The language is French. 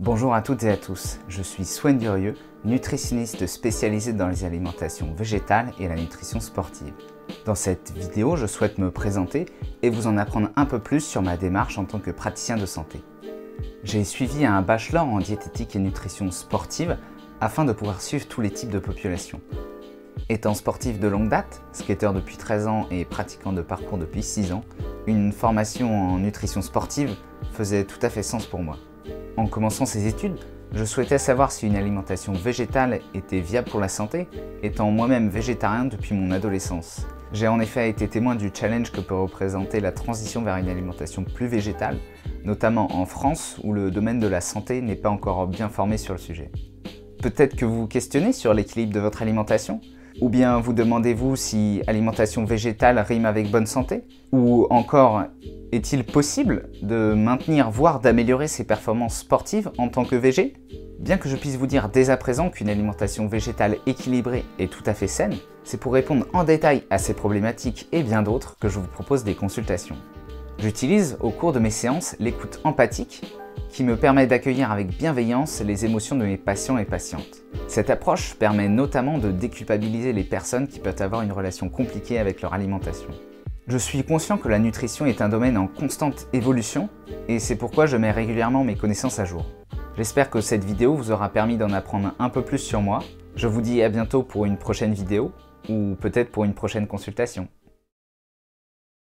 Bonjour à toutes et à tous, je suis Swen Durieux, nutritionniste spécialisé dans les alimentations végétales et la nutrition sportive. Dans cette vidéo, je souhaite me présenter et vous en apprendre un peu plus sur ma démarche en tant que praticien de santé. J'ai suivi un bachelor en diététique et nutrition sportive afin de pouvoir suivre tous les types de populations. Étant sportif de longue date, skater depuis 13 ans et pratiquant de parcours depuis 6 ans, une formation en nutrition sportive faisait tout à fait sens pour moi. En commençant ces études, je souhaitais savoir si une alimentation végétale était viable pour la santé, étant moi-même végétarien depuis mon adolescence. J'ai en effet été témoin du challenge que peut représenter la transition vers une alimentation plus végétale, notamment en France où le domaine de la santé n'est pas encore bien formé sur le sujet. Peut-être que vous vous questionnez sur l'équilibre de votre alimentation? Ou bien vous demandez-vous si alimentation végétale rime avec bonne santé? Ou encore, est-il possible de maintenir, voire d'améliorer ses performances sportives en tant que végé? Bien que je puisse vous dire dès à présent qu'une alimentation végétale équilibrée est tout à fait saine, c'est pour répondre en détail à ces problématiques et bien d'autres que je vous propose des consultations. J'utilise au cours de mes séances l'écoute empathique qui me permet d'accueillir avec bienveillance les émotions de mes patients et patientes. Cette approche permet notamment de déculpabiliser les personnes qui peuvent avoir une relation compliquée avec leur alimentation. Je suis conscient que la nutrition est un domaine en constante évolution et c'est pourquoi je mets régulièrement mes connaissances à jour. J'espère que cette vidéo vous aura permis d'en apprendre un peu plus sur moi. Je vous dis à bientôt pour une prochaine vidéo ou peut-être pour une prochaine consultation.